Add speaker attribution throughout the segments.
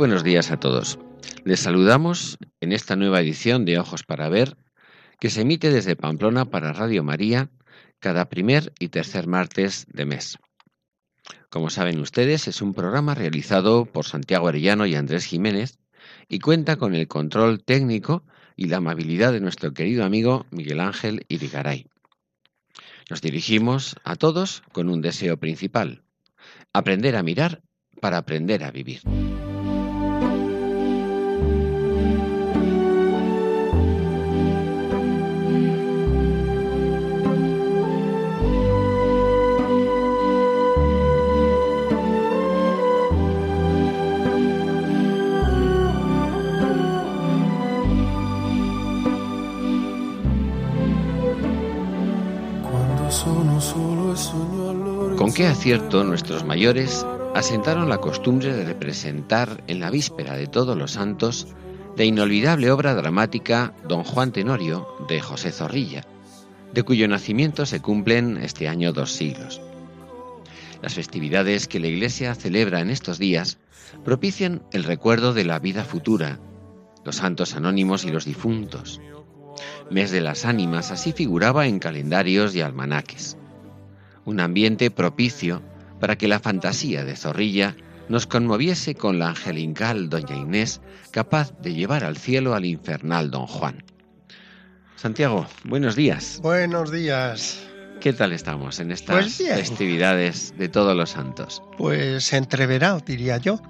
Speaker 1: Buenos días a todos. Les saludamos en esta nueva edición de Ojos para Ver, que se emite desde Pamplona para Radio María cada primer y tercer martes de mes. Como saben ustedes, es un programa realizado por Santiago Arellano y Andrés Jiménez y cuenta con el control técnico y la amabilidad de nuestro querido amigo Miguel Ángel Irigaray. Nos dirigimos a todos con un deseo principal, aprender a mirar para aprender a vivir. Con qué acierto nuestros mayores asentaron la costumbre de representar en la víspera de todos los santos la inolvidable obra dramática Don Juan Tenorio de José Zorrilla, de cuyo nacimiento se cumplen este año dos siglos. Las festividades que la Iglesia celebra en estos días propician el recuerdo de la vida futura, los santos anónimos y los difuntos. Mes de las ánimas así figuraba en calendarios y almanaques. Un ambiente propicio para que la fantasía de Zorrilla nos conmoviese con la angelical doña Inés, capaz de llevar al cielo al infernal don Juan. Santiago, buenos días.
Speaker 2: Buenos días.
Speaker 1: ¿Qué tal estamos en estas
Speaker 2: Pues
Speaker 1: festividades de todos los santos?
Speaker 2: Pues entreverado, diría yo.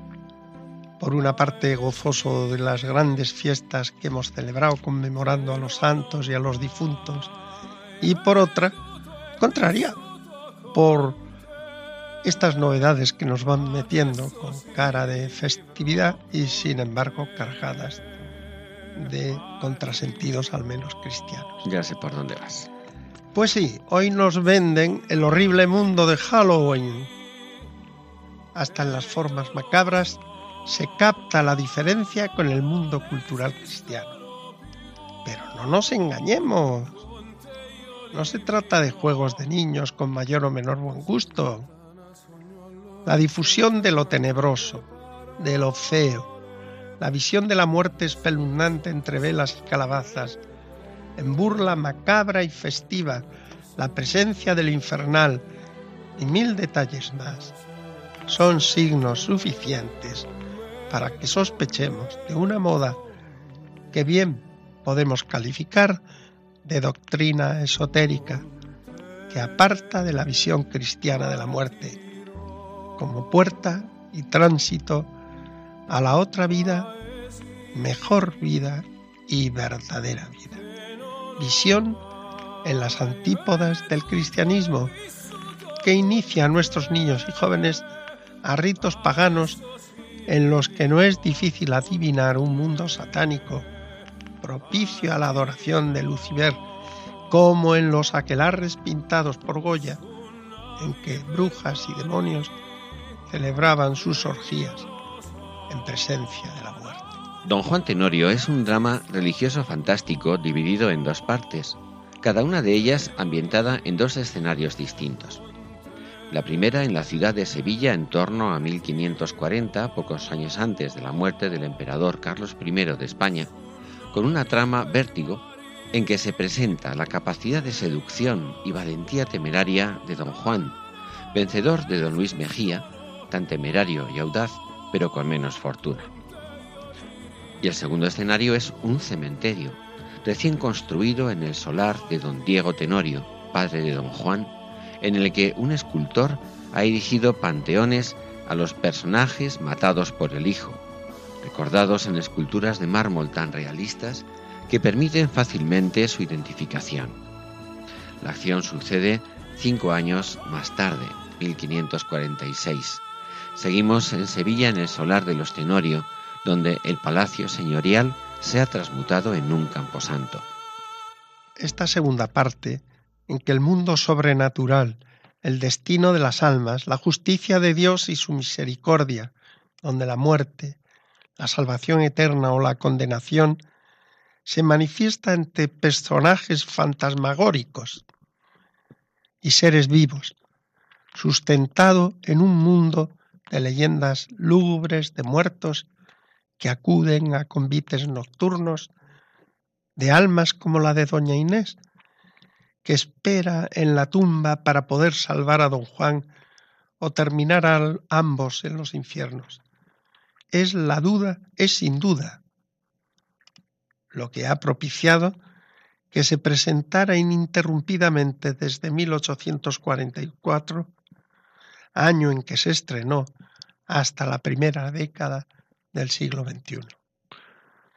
Speaker 2: Por una parte, gozoso de las grandes fiestas que hemos celebrado conmemorando a los santos y a los difuntos. Y por otra, contraria, por estas novedades que nos van metiendo con cara de festividad y sin embargo cargadas de contrasentidos al menos cristianos.
Speaker 1: Ya sé por dónde vas.
Speaker 2: Pues sí, hoy nos venden el horrible mundo de Halloween. Hasta en las formas macabras se capta la diferencia con el mundo cultural cristiano. Pero no nos engañemos. No se trata de juegos de niños con mayor o menor buen gusto. La difusión de lo tenebroso, de lo feo, la visión de la muerte espeluznante entre velas y calabazas, en burla macabra y festiva, la presencia del infernal y mil detalles más, son signos suficientes para que sospechemos de una moda que bien podemos calificar de doctrina esotérica que aparta de la visión cristiana de la muerte como puerta y tránsito a la otra vida, mejor vida y verdadera vida. Visión en las antípodas del cristianismo que inicia a nuestros niños y jóvenes a ritos paganos en los que no es difícil adivinar un mundo satánico propicio a la adoración de Lucifer, como en los aquelarres pintados por Goya, en que brujas y demonios celebraban sus orgías en presencia de la muerte.
Speaker 1: Don Juan Tenorio es un drama religioso fantástico dividido en dos partes, cada una de ellas ambientada en dos escenarios distintos. La primera en la ciudad de Sevilla en torno a 1540, pocos años antes de la muerte del emperador Carlos I de España, con una trama vértigo en que se presenta la capacidad de seducción y valentía temeraria de don Juan, vencedor de don Luis Mejía, tan temerario y audaz, pero con menos fortuna. Y el segundo escenario es un cementerio, recién construido en el solar de don Diego Tenorio, padre de don Juan, en el que un escultor ha erigido panteones a los personajes matados por el hijo, recordados en esculturas de mármol tan realistas que permiten fácilmente su identificación. La acción sucede cinco años más tarde, 1546. Seguimos en Sevilla en el solar de los Tenorio, donde el palacio señorial se ha transmutado en un camposanto.
Speaker 2: Esta segunda parte, en que el mundo sobrenatural, el destino de las almas, la justicia de Dios y su misericordia, donde la muerte, la salvación eterna o la condenación se manifiesta ante personajes fantasmagóricos y seres vivos, sustentado en un mundo de leyendas lúgubres de muertos que acuden a convites nocturnos, de almas como la de doña Inés, que espera en la tumba para poder salvar a don Juan o terminar a ambos en los infiernos. Es la duda, es sin duda lo que ha propiciado que se presentara ininterrumpidamente desde 1844, año en que se estrenó, hasta la primera década del siglo XXI.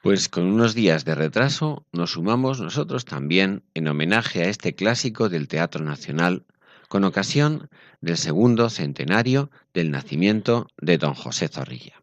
Speaker 1: Pues con unos días de retraso nos sumamos nosotros también en homenaje a este clásico del Teatro Nacional con ocasión del segundo centenario del nacimiento de don José Zorrilla.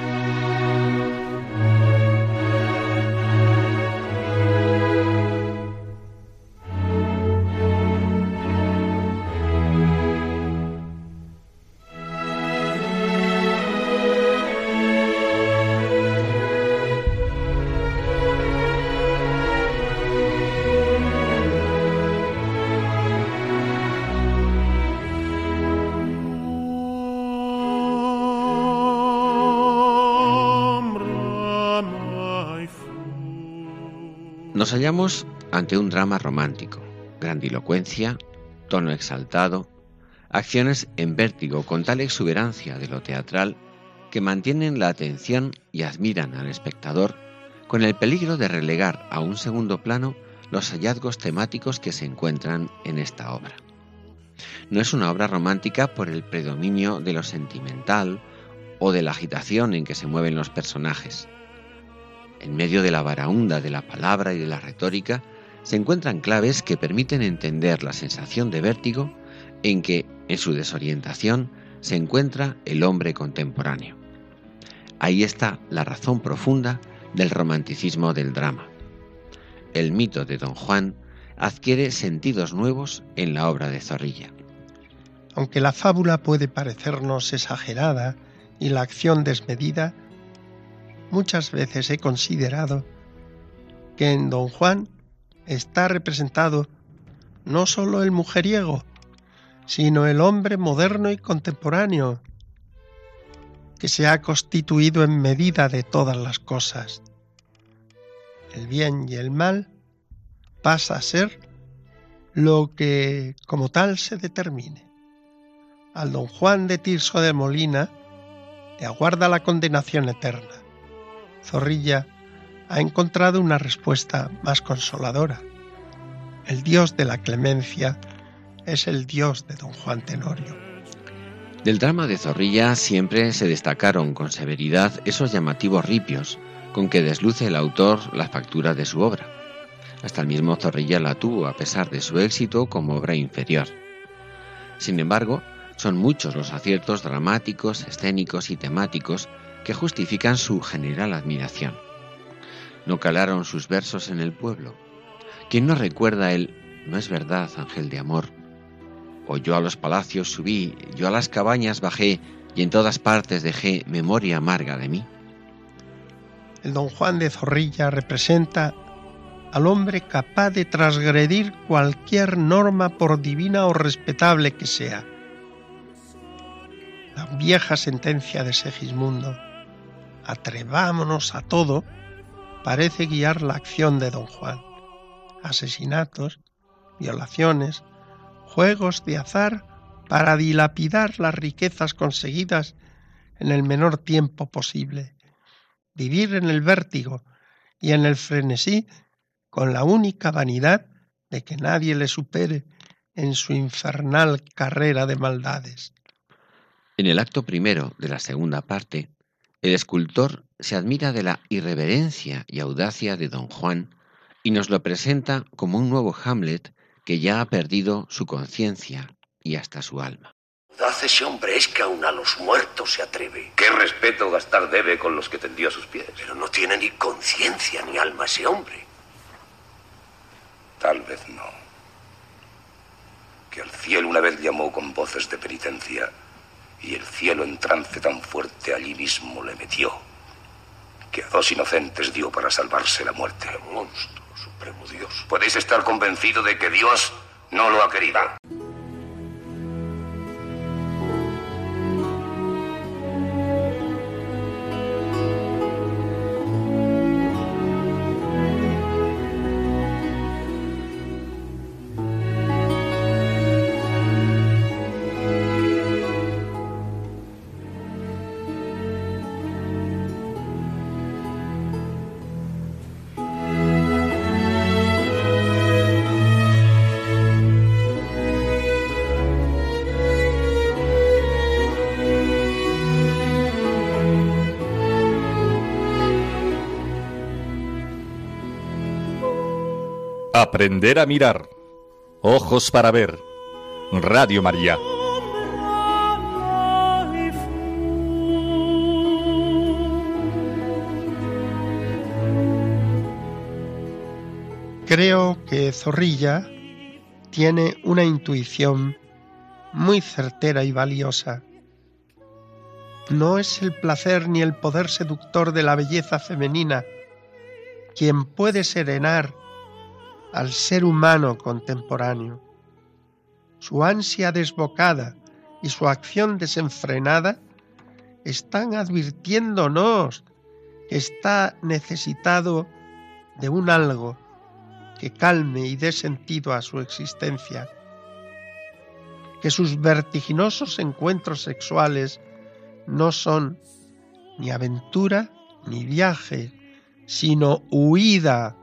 Speaker 1: Nos hallamos ante un drama romántico, grandilocuencia, tono exaltado, acciones en vértigo con tal exuberancia de lo teatral que mantienen la atención y admiran al espectador con el peligro de relegar a un segundo plano los hallazgos temáticos que se encuentran en esta obra. No es una obra romántica por el predominio de lo sentimental o de la agitación en que se mueven los personajes, en medio de la varaunda de la palabra y de la retórica, se encuentran claves que permiten entender la sensación de vértigo en que, en su desorientación, se encuentra el hombre contemporáneo. Ahí está la razón profunda del romanticismo del drama. El mito de Don Juan adquiere sentidos nuevos en la obra de Zorrilla.
Speaker 2: Aunque la fábula puede parecernos exagerada y la acción desmedida, muchas veces he considerado que en don Juan está representado no sólo el mujeriego, sino el hombre moderno y contemporáneo, que se ha constituido en medida de todas las cosas. El bien y el mal pasa a ser lo que como tal se determine. Al don Juan de Tirso de Molina le aguarda la condenación eterna. Zorrilla ha encontrado una respuesta más consoladora. El Dios de la clemencia es el Dios de don Juan Tenorio.
Speaker 1: Del drama de Zorrilla siempre se destacaron con severidad esos llamativos ripios con que desluce el autor la factura de su obra. Hasta el mismo Zorrilla la tuvo a pesar de su éxito como obra inferior. Sin embargo, son muchos los aciertos dramáticos, escénicos y temáticos que justifican su general admiración. No calaron sus versos en el pueblo. ¿Quién no recuerda el no es verdad, ángel de amor? O yo a los palacios subí, yo a las cabañas bajé, y en todas partes dejé memoria amarga de mí.
Speaker 2: El don Juan de Zorrilla representa al hombre capaz de transgredir cualquier norma por divina o respetable que sea. La vieja sentencia de Segismundo, atrevámonos a todo, parece guiar la acción de don Juan. Asesinatos, violaciones, juegos de azar para dilapidar las riquezas conseguidas en el menor tiempo posible, vivir en el vértigo y en el frenesí con la única vanidad de que nadie le supere en su infernal carrera de maldades.
Speaker 1: En el acto primero de la segunda parte, el escultor se admira de la irreverencia y audacia de don Juan y nos lo presenta como un nuevo Hamlet que ya ha perdido su conciencia y hasta su alma.
Speaker 3: Hace ese hombre es que aun a los muertos se atreve.
Speaker 4: ¿Qué respeto gastar debe con los que tendió a sus pies?
Speaker 3: Pero no tiene ni conciencia ni alma ese hombre.
Speaker 4: Tal vez no. Que al cielo una vez llamó con voces de penitencia y el cielo en trance tan fuerte allí mismo le metió que a dos inocentes dio para salvarse la muerte.
Speaker 3: monstruo, supremo Dios.
Speaker 4: Podéis estar convencido de que Dios no lo ha querido.
Speaker 5: Aprender a mirar. Ojos para ver. Radio María.
Speaker 2: Creo que Zorrilla tiene una intuición muy certera y valiosa. No es el placer ni el poder seductor de la belleza femenina quien puede serenar al ser humano contemporáneo. Su ansia desbocada y su acción desenfrenada están advirtiéndonos que está necesitado de un algo que calme y dé sentido a su existencia, que sus vertiginosos encuentros sexuales no son ni aventura ni viaje, sino huida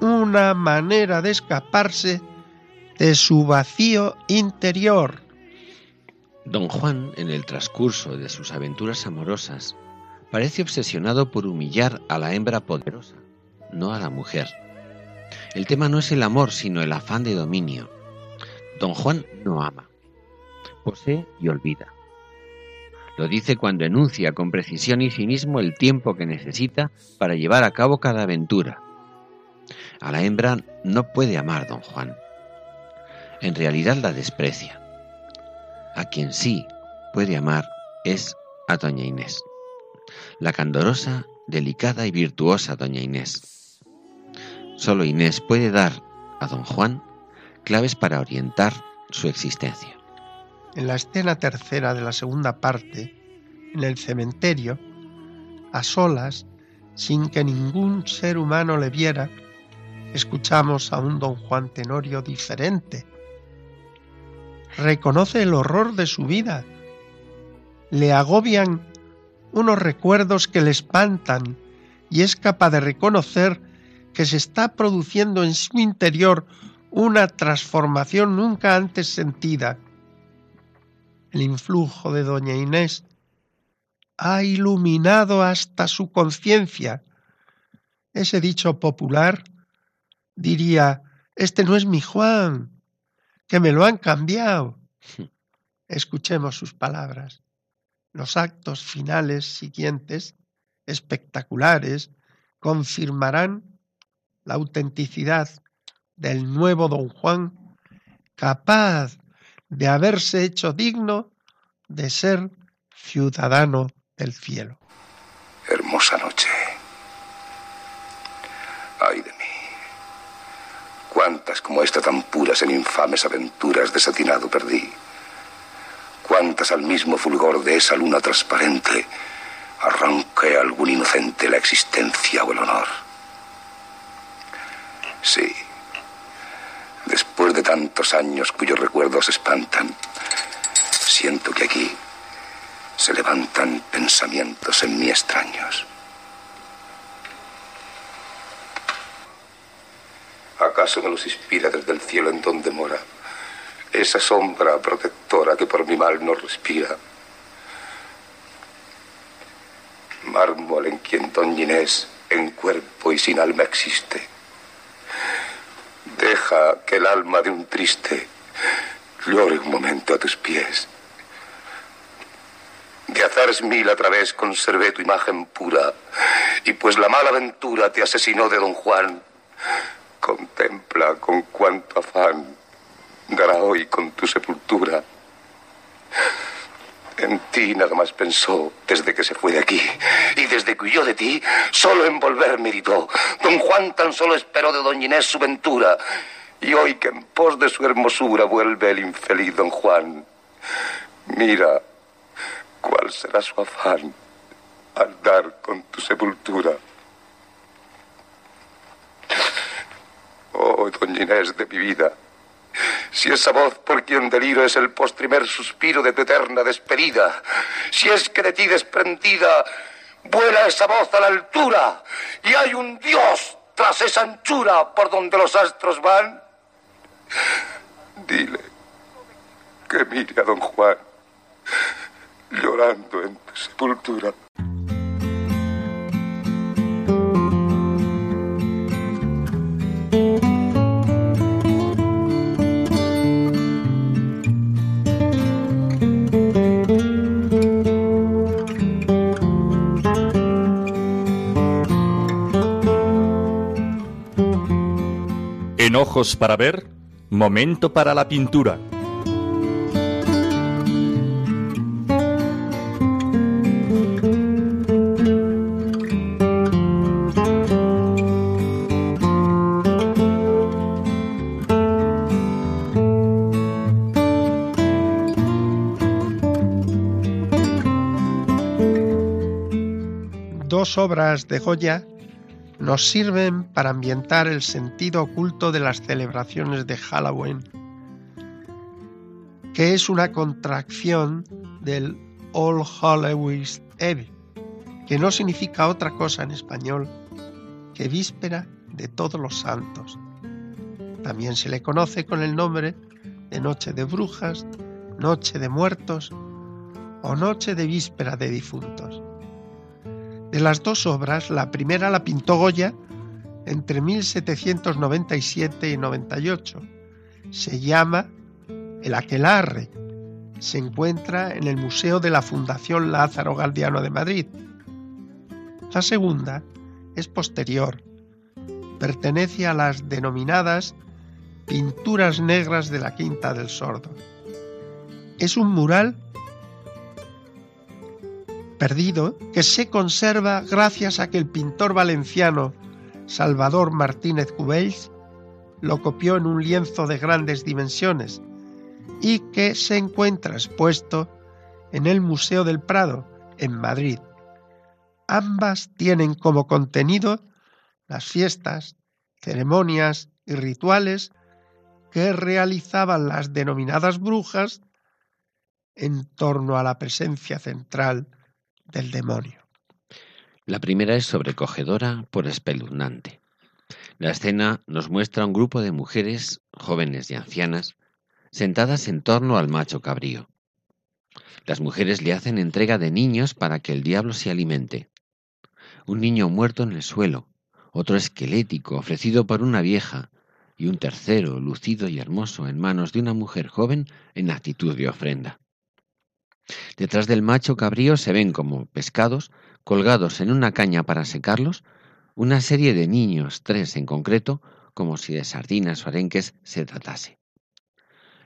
Speaker 2: una manera de escaparse de su vacío interior.
Speaker 1: Don Juan, en el transcurso de sus aventuras amorosas, parece obsesionado por humillar a la hembra poderosa, no a la mujer. El tema no es el amor, sino el afán de dominio. Don Juan no ama, posee y olvida. Lo dice cuando enuncia con precisión y cinismo el tiempo que necesita para llevar a cabo cada aventura, a la hembra no puede amar don Juan. En realidad la desprecia. A quien sí puede amar es a doña Inés. La candorosa, delicada y virtuosa doña Inés. Solo Inés puede dar a don Juan claves para orientar su existencia.
Speaker 2: En la escena tercera de la segunda parte, en el cementerio, a solas, sin que ningún ser humano le viera, escuchamos a un don Juan Tenorio diferente. Reconoce el horror de su vida. Le agobian unos recuerdos que le espantan y es capaz de reconocer que se está produciendo en su interior una transformación nunca antes sentida. El influjo de doña Inés ha iluminado hasta su conciencia. Ese dicho popular diría, este no es mi Juan, que me lo han cambiado. Escuchemos sus palabras. Los actos finales siguientes, espectaculares, confirmarán la autenticidad del nuevo don Juan, capaz de haberse hecho digno de ser ciudadano del cielo.
Speaker 4: Hermosa noche. Ay de mí. Cuántas como esta tan puras en infames aventuras desatinado perdí. Cuántas al mismo fulgor de esa luna transparente arranqué a algún inocente la existencia o el honor. Sí, después de tantos años cuyos recuerdos espantan, siento que aquí se levantan pensamientos en mí extraños. ¿Acaso me los inspira desde el cielo en donde mora? Esa sombra protectora que por mi mal no respira. Mármol en quien Don Ginés en cuerpo y sin alma existe. Deja que el alma de un triste llore un momento a tus pies. De azares mil a través conservé tu imagen pura, y pues la mala aventura te asesinó de don Juan, contempla con cuánto afán dará hoy con tu sepultura. En ti nada más pensó desde que se fue de aquí. Y desde que huyó de ti, solo en volver meditó. Don Juan tan solo esperó de Doña Inés su ventura. Y hoy que en pos de su hermosura vuelve el infeliz Don Juan, mira cuál será su afán al dar con tu sepultura. Oh, Doña Inés de mi vida, si esa voz por quien deliro es el postrimer suspiro de tu eterna despedida, si es que de ti desprendida vuela esa voz a la altura y hay un Dios tras esa anchura por donde los astros van, dile que mire a don Juan llorando en tu sepultura.
Speaker 5: Ojos para ver, momento para la pintura.
Speaker 2: Dos obras de Goya nos sirven para ambientar el sentido oculto de las celebraciones de Halloween, que es una contracción del All Hallows Eve, que no significa otra cosa en español que víspera de todos los santos. También se le conoce con el nombre de Noche de Brujas, Noche de Muertos o Noche de Víspera de Difuntos. De las dos obras, la primera la pintó Goya entre 1797 y 98. Se llama El Aquelarre. Se encuentra en el Museo de la Fundación Lázaro Galdiano de Madrid. La segunda es posterior. Pertenece a las denominadas pinturas negras de la Quinta del Sordo. Es un mural perdido que se conserva gracias a que el pintor valenciano Salvador Martínez Cubells lo copió en un lienzo de grandes dimensiones y que se encuentra expuesto en el Museo del Prado, en Madrid. Ambas tienen como contenido las fiestas, ceremonias y rituales que realizaban las denominadas brujas en torno a la presencia central del demonio.
Speaker 1: La primera es sobrecogedora por espeluznante. La escena nos muestra un grupo de mujeres, jóvenes y ancianas, sentadas en torno al macho cabrío. Las mujeres le hacen entrega de niños para que el diablo se alimente. Un niño muerto en el suelo, otro esquelético ofrecido por una vieja, y un tercero, lucido y hermoso, en manos de una mujer joven en actitud de ofrenda. Detrás del macho cabrío se ven como pescados, colgados en una caña para secarlos, una serie de niños, tres en concreto, como si de sardinas o arenques se tratase.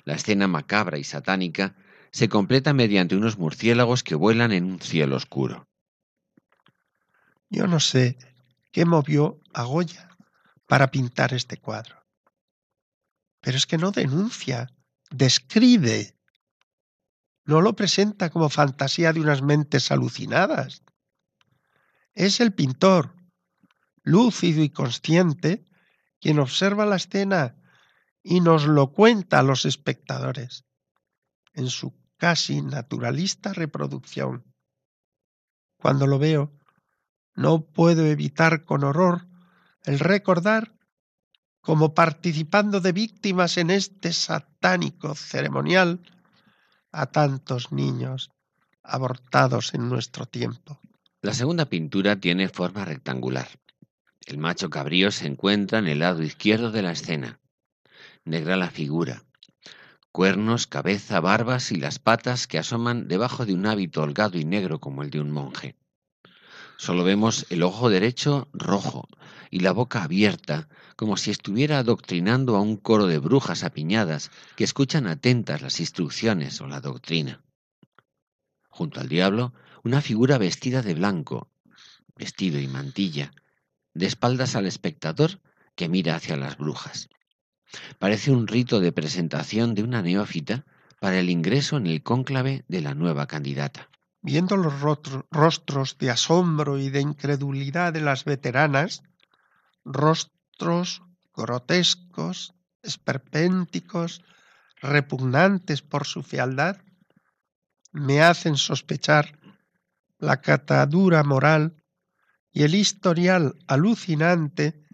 Speaker 1: La escena macabra y satánica se completa mediante unos murciélagos que vuelan en un cielo oscuro.
Speaker 2: Yo no sé qué movió a Goya para pintar este cuadro. Pero es que no denuncia, describe. No lo presenta como fantasía de unas mentes alucinadas. Es el pintor, lúcido y consciente, quien observa la escena y nos lo cuenta a los espectadores en su casi naturalista reproducción. Cuando lo veo, no puedo evitar con horror el recordar como participando de víctimas en este satánico ceremonial a tantos niños abortados en nuestro tiempo.
Speaker 1: La segunda pintura tiene forma rectangular. El macho cabrío se encuentra en el lado izquierdo de la escena. Negra la figura. Cuernos, cabeza, barbas y las patas que asoman debajo de un hábito holgado y negro como el de un monje. Solo vemos el ojo derecho rojo y la boca abierta, como si estuviera adoctrinando a un coro de brujas apiñadas que escuchan atentas las instrucciones o la doctrina. Junto al diablo, una figura vestida de blanco, vestido y mantilla, de espaldas al espectador que mira hacia las brujas. Parece un rito de presentación de una neófita para el ingreso en el cónclave de la nueva candidata.
Speaker 2: Viendo los rostros de asombro y de incredulidad de las veteranas, rostros grotescos, esperpénticos, repugnantes por su fealdad, me hacen sospechar la catadura moral y el historial alucinante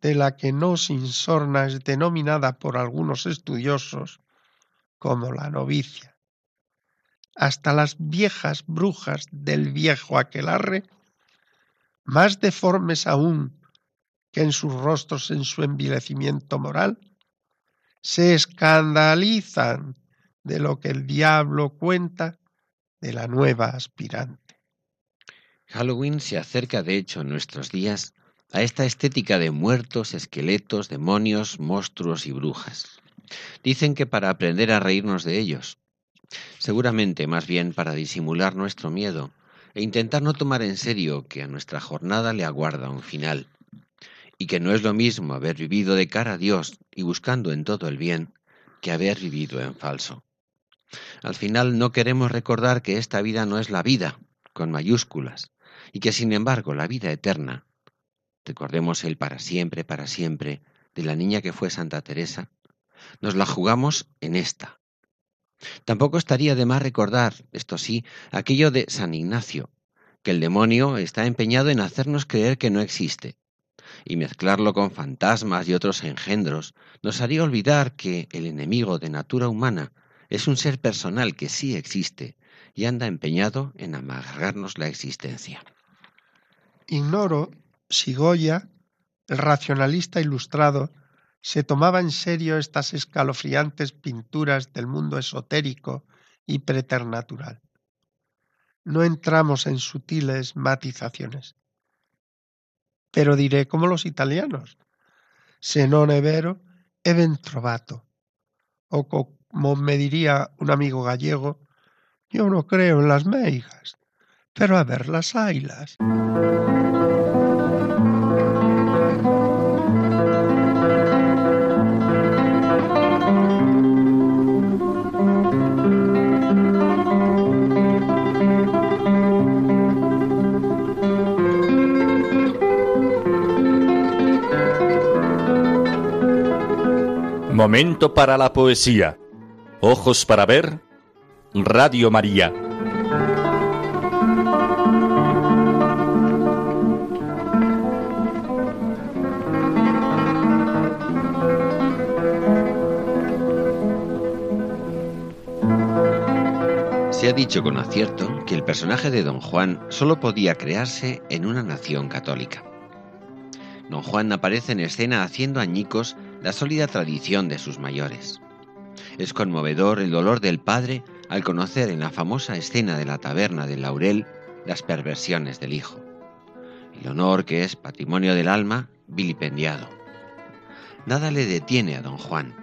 Speaker 2: de la que no sin sorna es denominada por algunos estudiosos como la novicia. Hasta las viejas brujas del viejo aquelarre, más deformes aún que en sus rostros en su envilecimiento moral, se escandalizan de lo que el diablo cuenta de la nueva aspirante.
Speaker 1: Halloween se acerca de hecho en nuestros días a esta estética de muertos, esqueletos, demonios, monstruos y brujas. Dicen que para aprender a reírnos de ellos. Seguramente más bien para disimular nuestro miedo e intentar no tomar en serio que a nuestra jornada le aguarda un final, y que no es lo mismo haber vivido de cara a Dios y buscando en todo el bien que haber vivido en falso. Al final no queremos recordar que esta vida no es la vida, con mayúsculas, y que sin embargo la vida eterna, recordemos el para siempre, para siempre, de la niña que fue Santa Teresa, nos la jugamos en esta. Tampoco estaría de más recordar, esto sí, aquello de San Ignacio, que el demonio está empeñado en hacernos creer que no existe, y mezclarlo con fantasmas y otros engendros nos haría olvidar que el enemigo de natura humana es un ser personal que sí existe y anda empeñado en amargarnos la existencia.
Speaker 2: Ignoro si Goya, el racionalista ilustrado, se tomaba en serio estas escalofriantes pinturas del mundo esotérico y preternatural. No entramos en sutiles matizaciones. Pero diré como los italianos, se non è vero, è ben trovato. O como me diría un amigo gallego, yo no creo en las meigas, pero a ver las ailas.
Speaker 5: Momento para la poesía. Ojos para ver. Radio María.
Speaker 1: Se ha dicho con acierto que el personaje de Don Juan solo podía crearse en una nación católica. Don Juan aparece en escena haciendo añicos la sólida tradición de sus mayores. Es conmovedor el dolor del padre al conocer en la famosa escena de la taberna del Laurel las perversiones del hijo. El honor que es patrimonio del alma, vilipendiado. Nada le detiene a don Juan.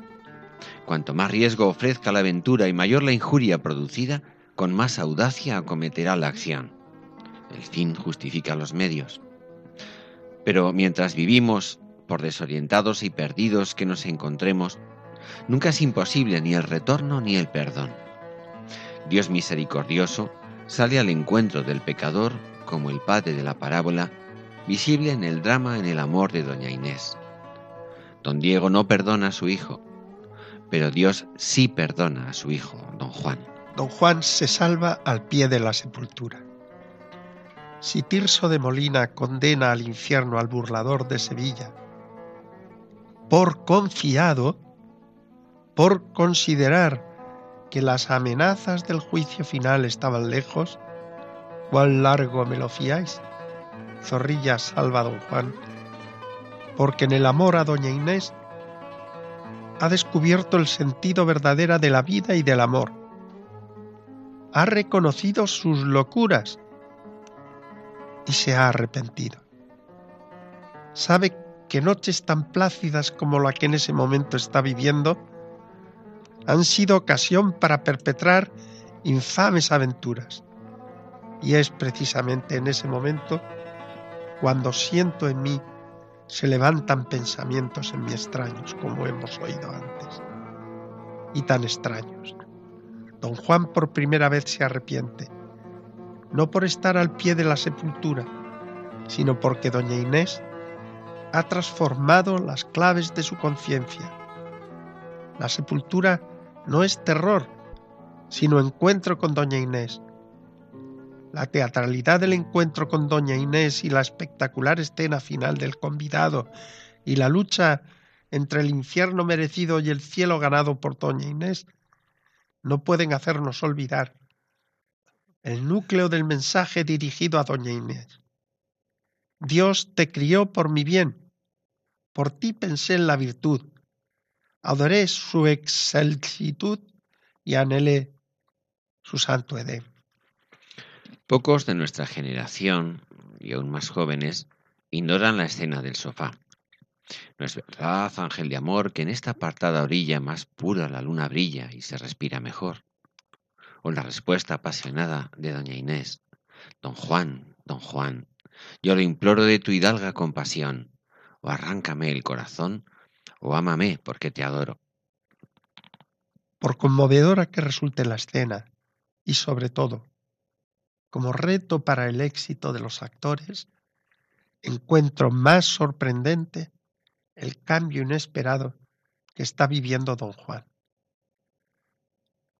Speaker 1: Cuanto más riesgo ofrezca la aventura y mayor la injuria producida, con más audacia acometerá la acción. El fin justifica los medios. Pero mientras vivimos, por desorientados y perdidos que nos encontremos, nunca es imposible ni el retorno ni el perdón. Dios misericordioso sale al encuentro del pecador como el padre de la parábola, visible en el drama en el amor de doña Inés. Don Diego no perdona a su hijo, pero Dios sí perdona a su hijo, don Juan.
Speaker 2: Don Juan se salva al pie de la sepultura. Si Tirso de Molina condena al infierno al burlador de Sevilla, por confiado, por considerar que las amenazas del juicio final estaban lejos, ¿cuán largo me lo fiáis? Zorrilla salva don Juan, porque en el amor a doña Inés ha descubierto el sentido verdadero de la vida y del amor. Ha reconocido sus locuras y se ha arrepentido. Sabe que noches tan plácidas como la que en ese momento está viviendo han sido ocasión para perpetrar infames aventuras. Y es precisamente en ese momento cuando siento en mí se levantan pensamientos en mí extraños, como hemos oído antes, y tan extraños. Don Juan por primera vez se arrepiente no por estar al pie de la sepultura, sino porque doña Inés ha transformado las claves de su conciencia. La sepultura no es terror, sino encuentro con doña Inés. La teatralidad del encuentro con doña Inés y la espectacular escena final del convidado y la lucha entre el infierno merecido y el cielo ganado por doña Inés no pueden hacernos olvidar el núcleo del mensaje dirigido a doña Inés. Dios te crió por mi bien, por ti pensé en la virtud, adoré su excelsitud y anhelé su santo Edén.
Speaker 1: Pocos de nuestra generación, y aún más jóvenes, ignoran la escena del sofá. No es verdad, ángel de amor, que en esta apartada orilla más pura la luna brilla y se respira mejor o la respuesta apasionada de doña Inés. Don Juan, don Juan, yo lo imploro de tu hidalga compasión, o arráncame el corazón, o ámame porque te adoro.
Speaker 2: Por conmovedora que resulte la escena, y sobre todo, como reto para el éxito de los actores, encuentro más sorprendente el cambio inesperado que está viviendo don Juan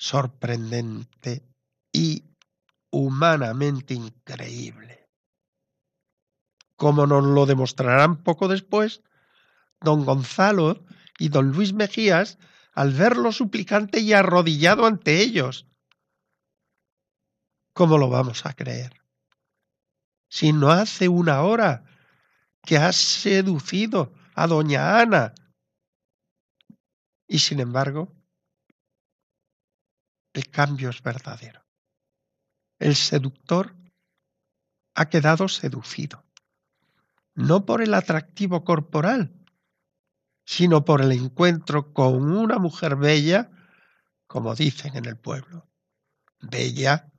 Speaker 2: sorprendente y humanamente increíble. Como nos lo demostrarán poco después, don Gonzalo y don Luis Mejías al verlo suplicante y arrodillado ante ellos. ¿Cómo lo vamos a creer? Si no hace una hora que has seducido a doña Ana. Y sin embargo, el cambio es verdadero. El seductor ha quedado seducido, no por el atractivo corporal, sino por el encuentro con una mujer bella, como dicen en el pueblo, bella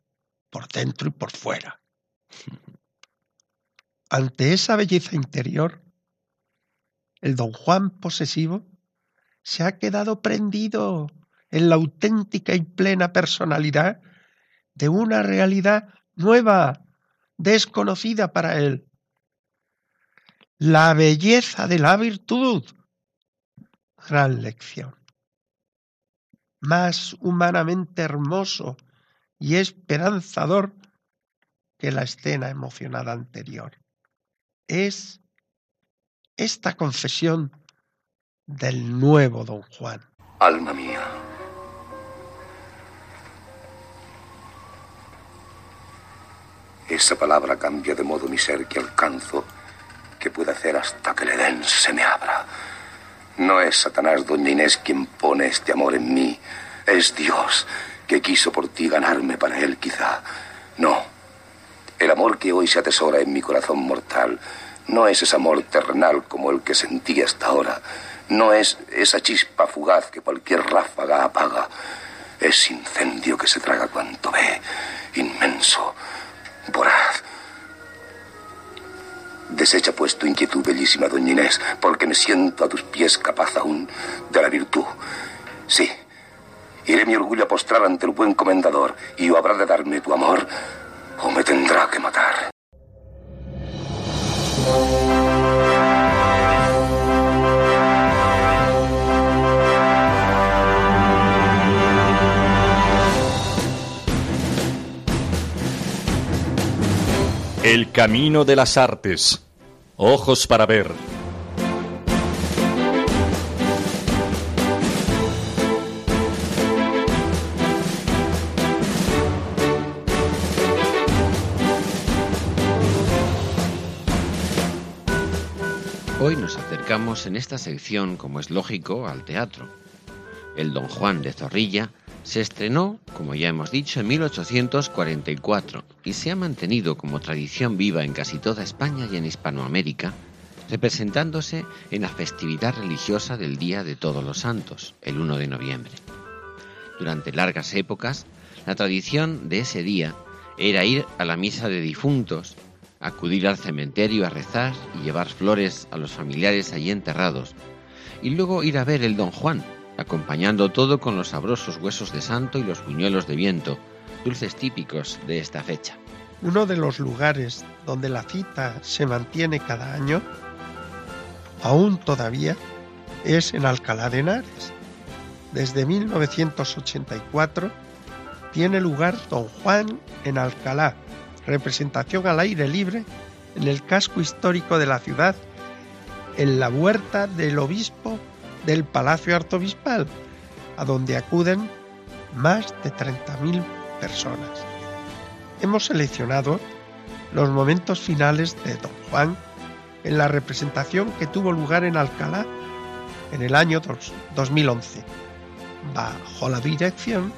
Speaker 2: por dentro y por fuera. Ante esa belleza interior, el don Juan posesivo se ha quedado prendido en la auténtica y plena personalidad de una realidad nueva, desconocida para él. La belleza de la virtud. Gran lección. Más humanamente hermoso y esperanzador que la escena emocionada anterior. Es esta confesión del nuevo don Juan.
Speaker 4: Alma mía Esa palabra cambia de modo mi ser que alcanzo, que hacer hasta que el Edén se me abra. No es Satanás, doña Inés, quien pone este amor en mí. Es Dios que quiso por ti ganarme para él, quizá. No. El amor que hoy se atesora en mi corazón mortal no es ese amor terrenal como el que sentí hasta ahora. No es esa chispa fugaz que cualquier ráfaga apaga. Es incendio que se traga cuanto ve, inmenso, voraz. Desecha pues tu inquietud, bellísima doña Inés, porque me siento a tus pies capaz aún de la virtud. Sí, iré mi orgullo a postrar ante el buen comendador y o habrá de darme tu amor o me tendrá que matar.
Speaker 5: El camino de las artes. Ojos para ver.
Speaker 1: Hoy nos acercamos en esta sección, como es lógico, al teatro. El Don Juan de Zorrilla se estrenó, como ya hemos dicho, en 1844 y se ha mantenido como tradición viva en casi toda España y en Hispanoamérica, representándose en la festividad religiosa del Día de Todos los Santos, el 1 de noviembre. Durante largas épocas, la tradición de ese día era ir a la misa de difuntos acudir al cementerio a rezar y llevar flores a los familiares allí enterrados, y luego ir a ver el Don Juan, acompañando todo con los sabrosos huesos de santo y los buñuelos de viento, dulces típicos de esta fecha.
Speaker 2: Uno de los lugares donde la cita se mantiene cada año, aún todavía, es en Alcalá de Henares. Desde 1984 tiene lugar Don Juan en Alcalá, representación al aire libre en el casco histórico de la ciudad, en la huerta del obispo del Palacio Arzobispal, a donde acuden más de 30.000 personas. Hemos seleccionado los momentos finales de Don Juan en la representación que tuvo lugar en Alcalá en el año 2011, bajo la dirección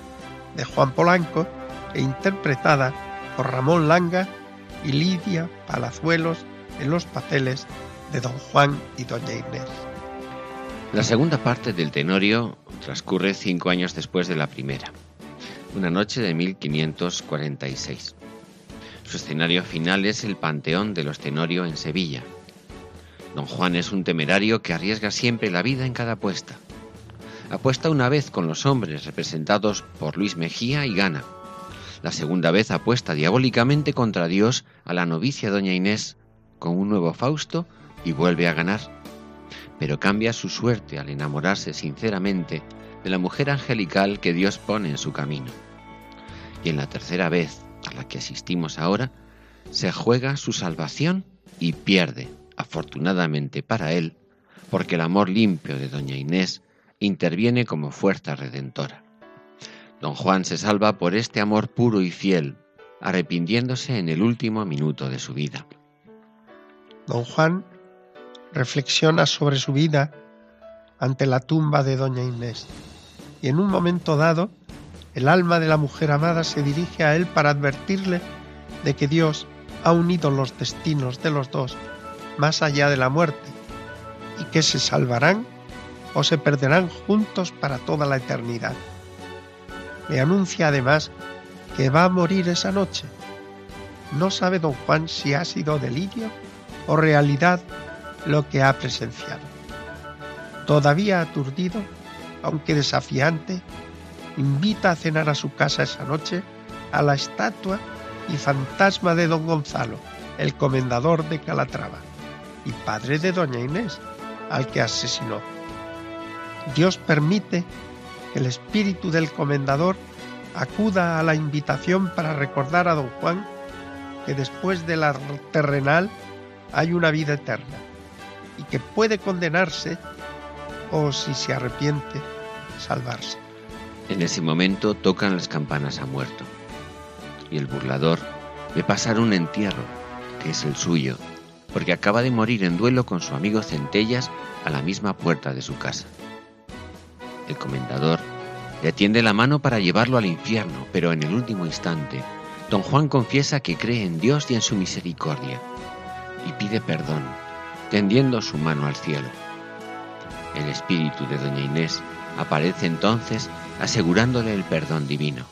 Speaker 2: de Juan Polanco e interpretada por Ramón Langa y Lidia Palazuelos en los papeles de Don Juan y Doña Inés.
Speaker 1: La segunda parte del Tenorio transcurre cinco años después de la primera, una noche de 1546. Su escenario final es el Panteón de los Tenorio en Sevilla. Don Juan es un temerario que arriesga siempre la vida en cada apuesta. Apuesta una vez con los hombres representados por Luis Mejía y gana la segunda vez apuesta diabólicamente contra Dios a la novicia doña Inés con un nuevo Fausto y vuelve a ganar. Pero cambia su suerte al enamorarse sinceramente de la mujer angelical que Dios pone en su camino. Y en la tercera vez, a la que asistimos ahora, se juega su salvación y pierde, afortunadamente para él, porque el amor limpio de doña Inés interviene como fuerza redentora. Don Juan se salva por este amor puro y fiel, arrepintiéndose en el último minuto de su vida.
Speaker 2: Don Juan reflexiona sobre su vida ante la tumba de Doña Inés y en un momento dado el alma de la mujer amada se dirige a él para advertirle de que Dios ha unido los destinos de los dos más allá de la muerte y que se salvarán o se perderán juntos para toda la eternidad. Le anuncia además que va a morir esa noche. No sabe don Juan si ha sido delirio o realidad lo que ha presenciado. Todavía aturdido, aunque desafiante, invita a cenar a su casa esa noche a la estatua y fantasma de don Gonzalo, el comendador de Calatrava y padre de doña Inés, al que asesinó. Dios permite el espíritu del comendador acuda a la invitación para recordar a don Juan que después de la terrenal hay una vida eterna y que puede condenarse o si se arrepiente salvarse.
Speaker 1: En ese momento tocan las campanas a muerto y el burlador ve pasar un entierro que es el suyo porque acaba de morir en duelo con su amigo Centellas a la misma puerta de su casa. El comendador le tiende la mano para llevarlo al infierno, pero en el último instante, don Juan confiesa que cree en Dios y en su misericordia, y pide perdón, tendiendo su mano al cielo.
Speaker 6: El espíritu de doña Inés aparece entonces asegurándole el perdón divino.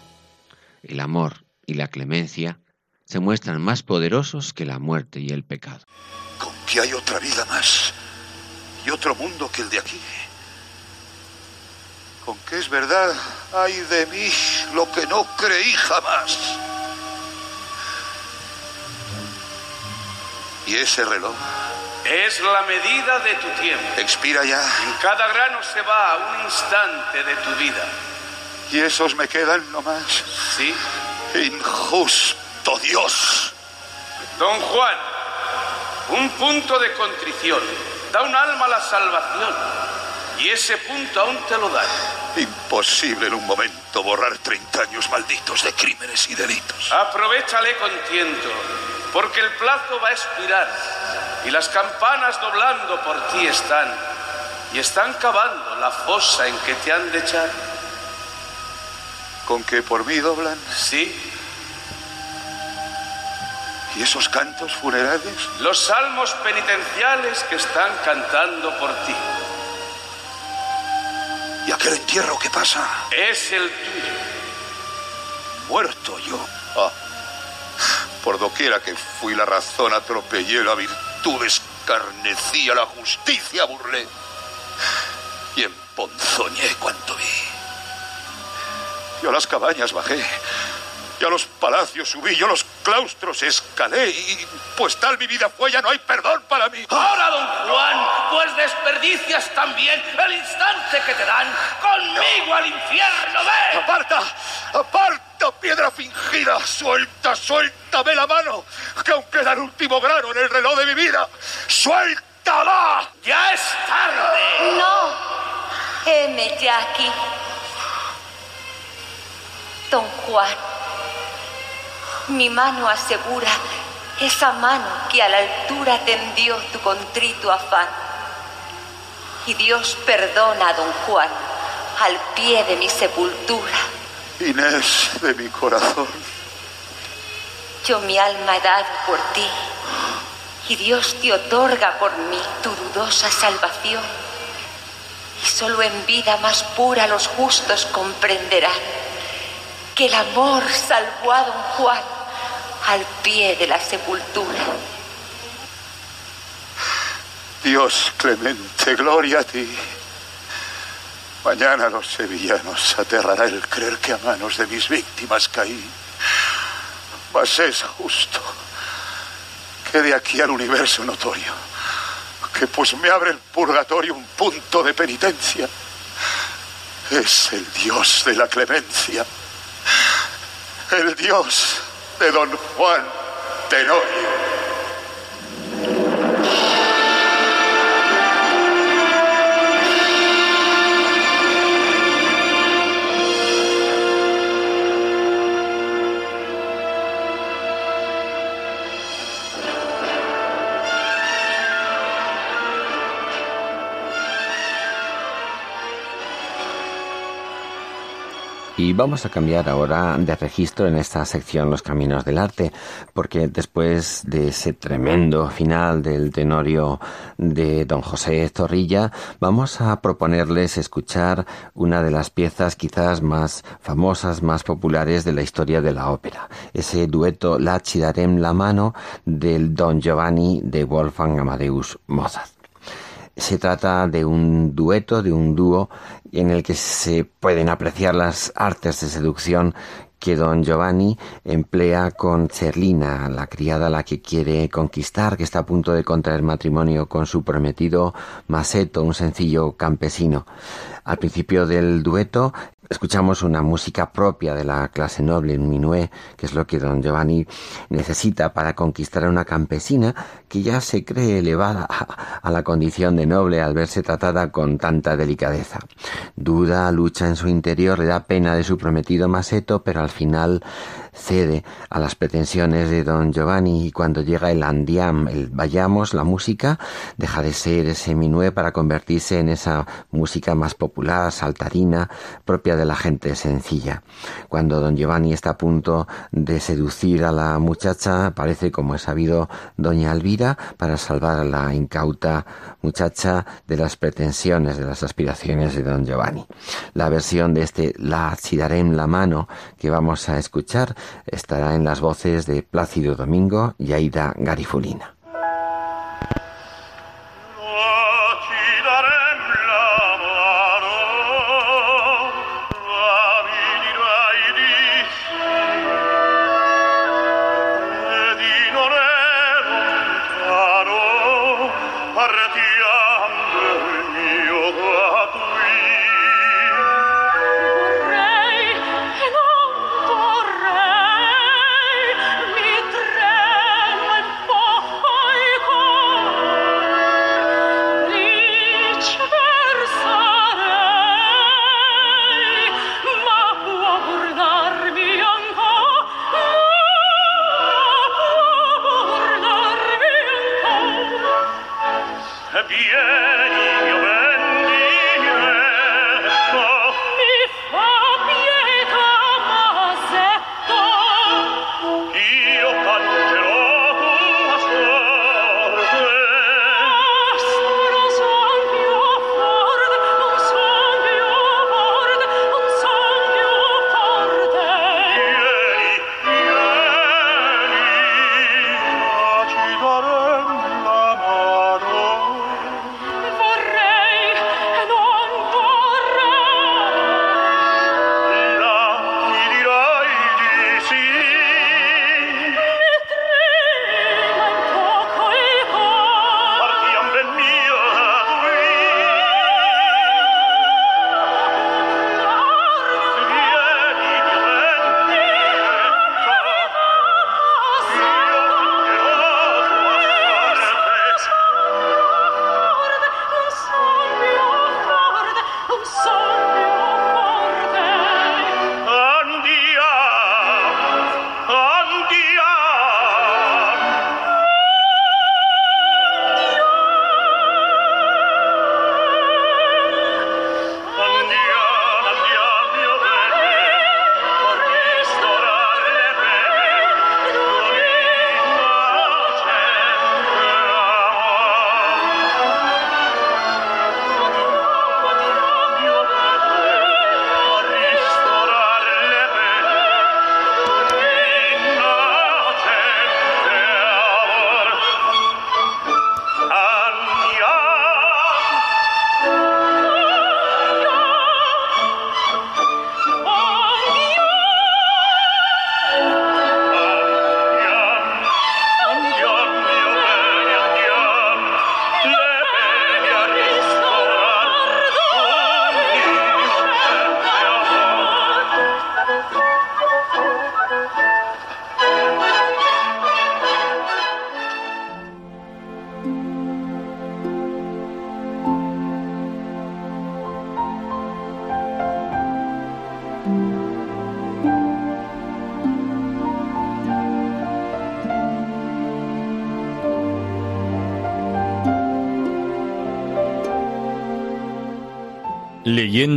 Speaker 6: El amor y la clemencia se muestran más poderosos que la muerte y el pecado.
Speaker 7: Con que hay otra vida más y otro mundo que el de aquí. Con que es verdad, hay de mí lo que no creí jamás. ¿Y ese reloj?
Speaker 8: Es la medida de tu tiempo.
Speaker 7: ¿Expira ya?
Speaker 8: En cada grano se va un instante de tu vida.
Speaker 7: ¿Y esos me quedan nomás?
Speaker 8: Sí.
Speaker 7: Injusto Dios.
Speaker 8: Don Juan, un punto de contrición da un alma a la salvación. Y ese punto aún te lo da.
Speaker 7: Imposible en un momento borrar 30 años malditos de crímenes y delitos.
Speaker 8: Aprovechale con tiento, porque el plazo va a expirar y las campanas doblando por ti están y están cavando la fosa en que te han de echar.
Speaker 7: ¿Con que por mí doblan?
Speaker 8: Sí.
Speaker 7: ¿Y esos cantos funerales?
Speaker 8: Los salmos penitenciales que están cantando por ti.
Speaker 7: ¿Y aquel entierro qué pasa?
Speaker 8: Es el tuyo.
Speaker 7: Muerto yo. Ah. Por doquiera que fui la razón, atropellé la virtud, escarnecí a la justicia, burlé. Y emponzoñé cuanto vi. Yo a las cabañas bajé. Yo a los palacios subí, yo los claustros escalé y pues tal mi vida fue, ya no hay perdón para mí.
Speaker 8: Ahora, don Juan, pues desperdicias también el instante que te dan conmigo al infierno, ve.
Speaker 7: ¡Aparta! ¡Aparta, piedra fingida! ¡Suelta, suéltame la mano! Que aún queda el último grano en el reloj de mi vida. ¡Suéltala!
Speaker 8: ¡Ya es tarde!
Speaker 9: No, heme ya aquí. Don Juan, mi mano asegura esa mano que a la altura tendió tu contrito afán. Y Dios perdona a don Juan al pie de mi sepultura.
Speaker 7: Inés de mi corazón.
Speaker 9: Yo mi alma he dado por ti y Dios te otorga por mí tu dudosa salvación. Y solo en vida más pura los justos comprenderán que el amor salvó a don Juan al pie de la sepultura.
Speaker 7: Dios clemente, gloria a ti. Mañana los sevillanos aterrará el creer que a manos de mis víctimas caí. Mas es justo que de aquí al universo notorio, que pues me abre el purgatorio un punto de penitencia, es el Dios de la clemencia, el Dios de don Juan Tenorio.
Speaker 6: Y vamos a cambiar ahora de registro en esta sección Los Caminos del Arte, porque después de ese tremendo final del tenorio de don José Zorrilla, vamos a proponerles escuchar una de las piezas quizás más famosas, más populares de la historia de la ópera, ese dueto La Chidarem la mano del Don Giovanni de Wolfgang Amadeus Mozart. Se trata de un dueto, de un dúo en el que se pueden apreciar las artes de seducción que don Giovanni emplea con Cerlina, la criada a la que quiere conquistar, que está a punto de contraer matrimonio con su prometido Maseto, un sencillo campesino. Al principio del dueto escuchamos una música propia de la clase noble, un minué, que es lo que don Giovanni necesita para conquistar a una campesina que ya se cree elevada a la condición de noble al verse tratada con tanta delicadeza. Duda, lucha en su interior, le da pena de su prometido Maseto, pero al final
Speaker 10: cede a las pretensiones de don Giovanni y cuando llega el andiam, el vayamos, la música, deja de ser ese minué para convertirse en esa música más popular, saltarina, propia de la gente sencilla. Cuando don Giovanni está a punto de seducir a la muchacha, parece como es sabido doña Elvira para salvar a la incauta muchacha de las pretensiones, de las aspiraciones de don Giovanni. La versión de este La Chidarem la mano que vamos a escuchar estará en las voces de Plácido Domingo y Aida Garifulina.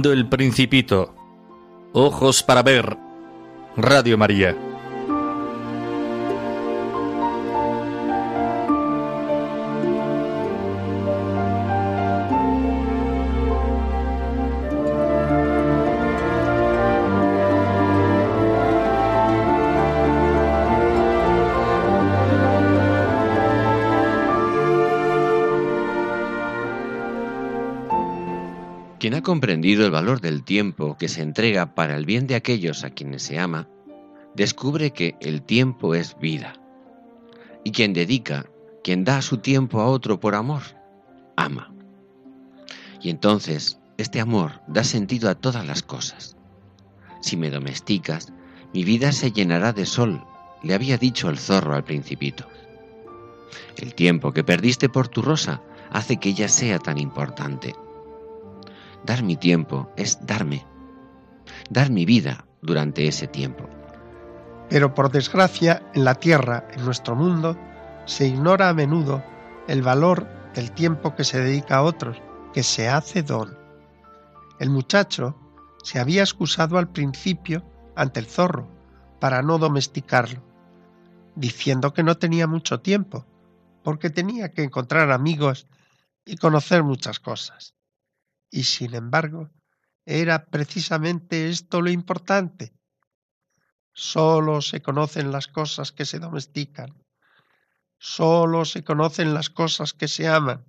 Speaker 5: El Principito. Ojos para ver. Radio María.
Speaker 10: Quien ha comprendido el valor del tiempo que se entrega para el bien de aquellos a quienes se ama, descubre que el tiempo es vida. Y quien dedica, quien da su tiempo a otro por amor, ama. Y entonces este amor da sentido a todas las cosas. Si me domesticas, mi vida se llenará de sol, le había dicho el zorro al principito. El tiempo que perdiste por tu rosa hace que ella sea tan importante. Dar mi tiempo es darme, dar mi vida durante ese tiempo.
Speaker 2: Pero por desgracia, en la tierra, en nuestro mundo, se ignora a menudo el valor del tiempo que se dedica a otros, que se hace don. El muchacho se había excusado al principio ante el zorro para no domesticarlo, diciendo que no tenía mucho tiempo, porque tenía que encontrar amigos y conocer muchas cosas. Y sin embargo, era precisamente esto lo importante. Solo se conocen las cosas que se domestican. Solo se conocen las cosas que se aman,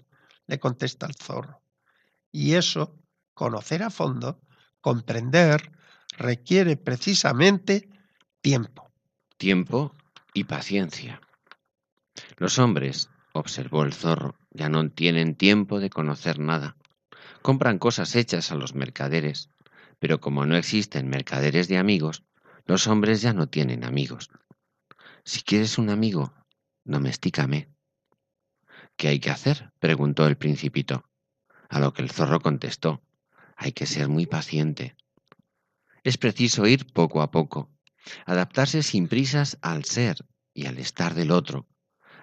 Speaker 2: le contesta el zorro. Y eso, conocer a fondo, comprender, requiere precisamente tiempo.
Speaker 1: Tiempo y paciencia. Los hombres, observó el zorro, ya no tienen tiempo de conocer nada. Compran cosas hechas a los mercaderes, pero como no existen mercaderes de amigos, los hombres ya no tienen amigos. Si quieres un amigo, domestícame. ¿Qué hay que hacer? preguntó el principito. A lo que el zorro contestó, hay que ser muy paciente. Es preciso ir poco a poco, adaptarse sin prisas al ser y al estar del otro,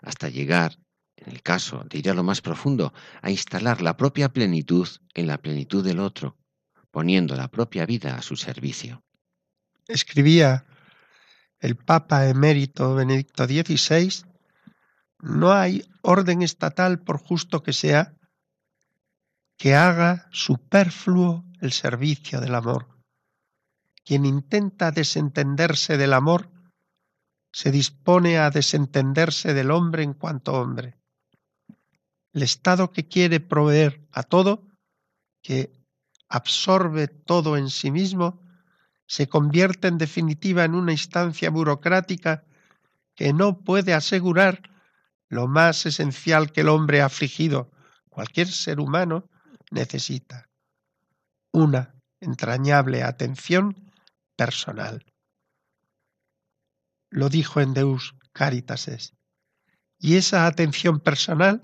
Speaker 1: hasta llegar, en el caso de ir a lo más profundo, a instalar la propia plenitud en la plenitud del otro, poniendo la propia vida a su servicio.
Speaker 2: Escribía el Papa emérito Benedicto XVI, no hay orden estatal, por justo que sea, que haga superfluo el servicio del amor. Quien intenta desentenderse del amor se dispone a desentenderse del hombre en cuanto hombre. El Estado que quiere proveer a todo, que absorbe todo en sí mismo, se convierte en definitiva en una instancia burocrática que no puede asegurar lo más esencial que el hombre afligido, cualquier ser humano, necesita. Una entrañable atención personal lo dijo en Deus Caritas Y esa atención personal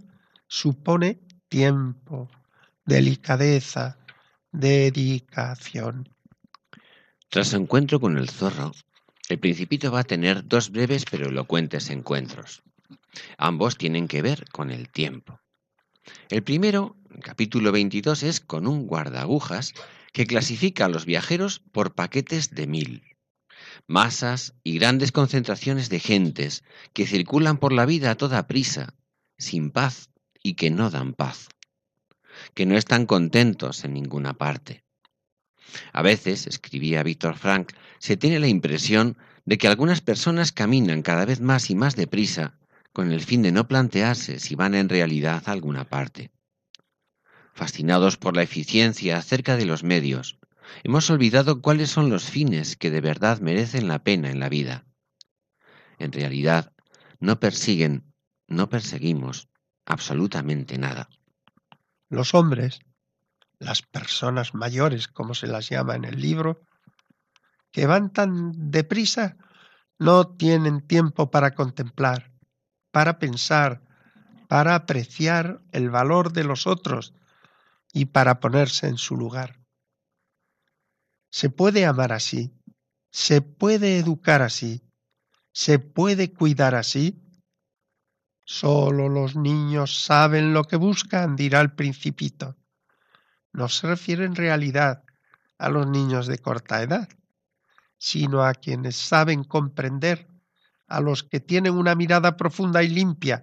Speaker 2: supone tiempo, delicadeza, dedicación.
Speaker 1: Tras su encuentro con el zorro, el principito va a tener dos breves pero elocuentes encuentros. Ambos tienen que ver con el tiempo. El primero, capítulo 22, es con un guardagujas que clasifica a los viajeros por paquetes de mil masas y grandes concentraciones de gentes que circulan por la vida a toda prisa, sin paz y que no dan paz, que no están contentos en ninguna parte. A veces, escribía Víctor Frank, se tiene la impresión de que algunas personas caminan cada vez más y más deprisa con el fin de no plantearse si van en realidad a alguna parte. Fascinados por la eficiencia acerca de los medios, Hemos olvidado cuáles son los fines que de verdad merecen la pena en la vida. En realidad, no persiguen, no perseguimos absolutamente nada.
Speaker 2: Los hombres, las personas mayores, como se las llama en el libro, que van tan deprisa, no tienen tiempo para contemplar, para pensar, para apreciar el valor de los otros y para ponerse en su lugar. Se puede amar así, se puede educar así, se puede cuidar así. Solo los niños saben lo que buscan, dirá el principito. No se refiere en realidad a los niños de corta edad, sino a quienes saben comprender, a los que tienen una mirada profunda y limpia,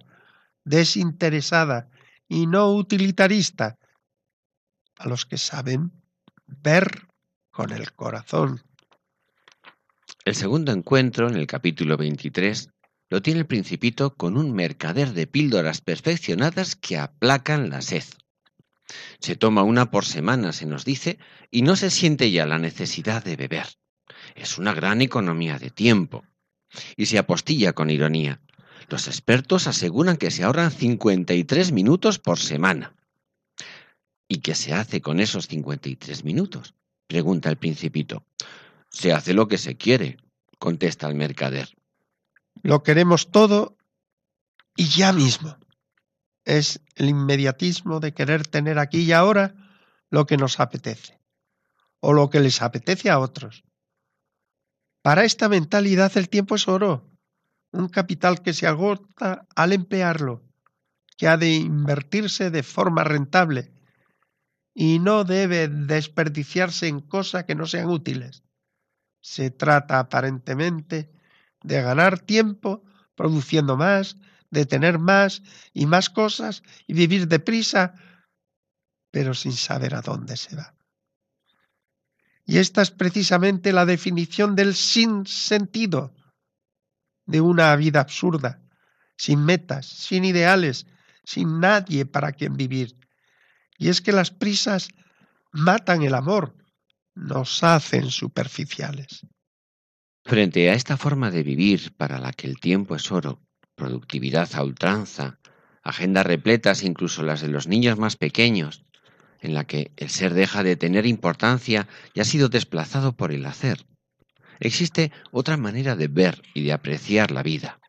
Speaker 2: desinteresada y no utilitarista, a los que saben ver con el corazón.
Speaker 1: El segundo encuentro, en el capítulo 23, lo tiene el principito con un mercader de píldoras perfeccionadas que aplacan la sed. Se toma una por semana, se nos dice, y no se siente ya la necesidad de beber. Es una gran economía de tiempo. Y se apostilla con ironía. Los expertos aseguran que se ahorran 53 minutos por semana. ¿Y qué se hace con esos 53 minutos? pregunta el principito. Se hace lo que se quiere, contesta el mercader.
Speaker 2: Lo queremos todo y ya mismo. Es el inmediatismo de querer tener aquí y ahora lo que nos apetece, o lo que les apetece a otros. Para esta mentalidad el tiempo es oro, un capital que se agota al emplearlo, que ha de invertirse de forma rentable y no debe desperdiciarse en cosas que no sean útiles. Se trata aparentemente de ganar tiempo produciendo más, de tener más y más cosas y vivir deprisa, pero sin saber a dónde se va. Y esta es precisamente la definición del sin sentido, de una vida absurda, sin metas, sin ideales, sin nadie para quien vivir. Y es que las prisas matan el amor, nos hacen superficiales.
Speaker 1: Frente a esta forma de vivir para la que el tiempo es oro, productividad a ultranza, agendas repletas incluso las de los niños más pequeños, en la que el ser deja de tener importancia y ha sido desplazado por el hacer. Existe otra manera de ver y de apreciar la vida.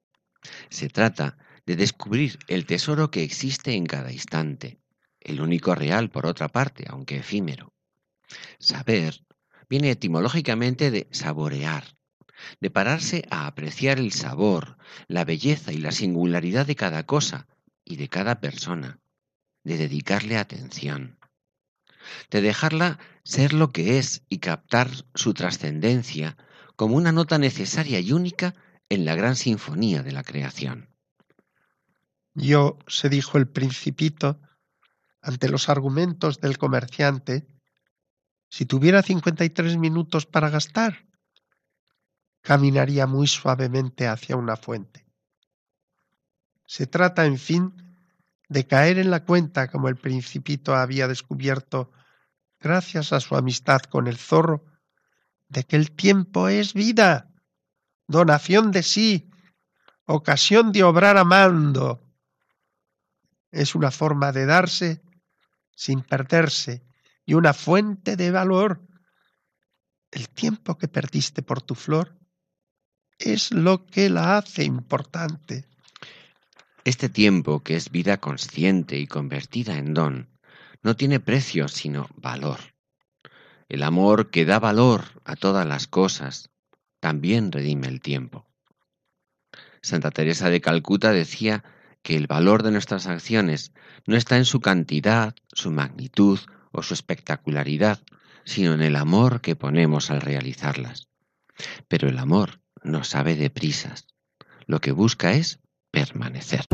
Speaker 1: Se trata de descubrir el tesoro que existe en cada instante, el único real por otra parte, aunque efímero. Saber viene etimológicamente de saborear, de pararse a apreciar el sabor, la belleza y la singularidad de cada cosa y de cada persona, de dedicarle atención, de dejarla ser lo que es y captar su trascendencia como una nota necesaria y única en la gran sinfonía de la creación.
Speaker 2: Yo, se dijo el principito, ante los argumentos del comerciante, si tuviera 53 minutos para gastar, caminaría muy suavemente hacia una fuente. Se trata, en fin, de caer en la cuenta, como el principito había descubierto gracias a su amistad con el zorro, de que el tiempo es vida, donación de sí, ocasión de obrar amando. Es una forma de darse sin perderse y una fuente de valor. El tiempo que perdiste por tu flor es lo que la hace importante.
Speaker 1: Este tiempo, que es vida consciente y convertida en don, no tiene precio sino valor. El amor que da valor a todas las cosas también redime el tiempo. Santa Teresa de Calcuta decía que el valor de nuestras acciones no está en su cantidad, su magnitud o su espectacularidad, sino en el amor que ponemos al realizarlas. Pero el amor no sabe de prisas. Lo que busca es permanecer.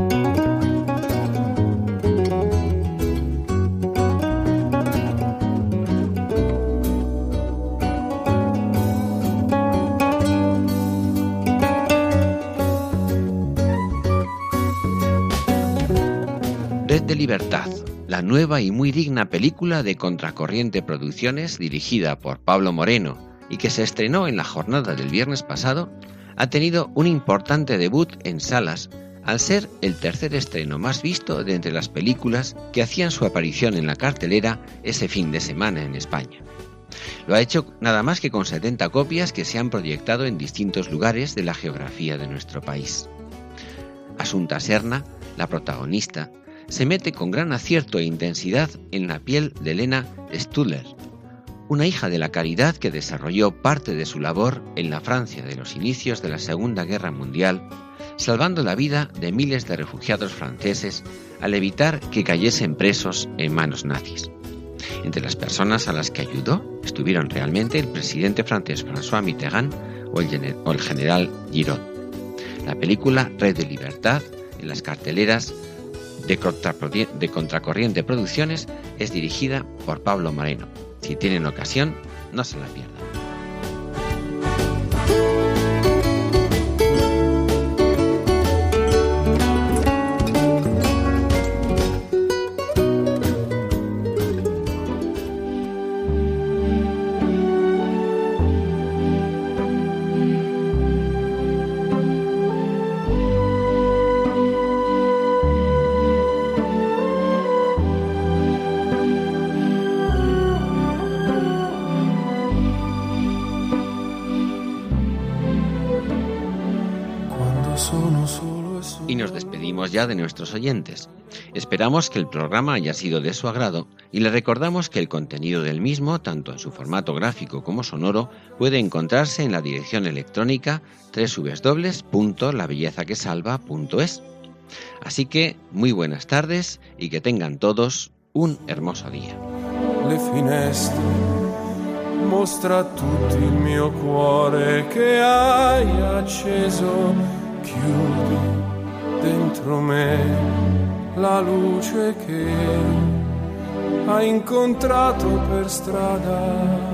Speaker 1: Red de Libertad, la nueva y muy digna película de Contracorriente Producciones dirigida por Pablo Moreno y que se estrenó en la jornada del viernes pasado, ha tenido un importante debut en salas al ser el tercer estreno más visto de entre las películas que hacían su aparición en la cartelera ese fin de semana en España. Lo ha hecho nada más que con 70 copias que se han proyectado en distintos lugares de la geografía de nuestro país. Asunta Serna, la protagonista, se mete con gran acierto e intensidad en la piel de Elena Stuller, una hija de la caridad que desarrolló parte de su labor en la Francia de los inicios de la Segunda Guerra Mundial, salvando la vida de miles de refugiados franceses al evitar que cayesen presos en manos nazis. Entre las personas a las que ayudó estuvieron realmente el presidente francés François Mitterrand o el, o el general Giraud. La película Red de Libertad en las carteleras de, de Contracorriente Producciones es dirigida por Pablo Moreno. Si tienen ocasión, no se la pierdan. Y nos despedimos ya de nuestros oyentes. Esperamos que el programa haya sido de su agrado y le recordamos que el contenido del mismo, tanto en su formato gráfico como sonoro, puede encontrarse en la dirección electrónica www.labellezaquesalva.es. Así que muy buenas tardes y que tengan todos un hermoso día.
Speaker 11: Chiudi dentro me la luce che hai incontrato per strada.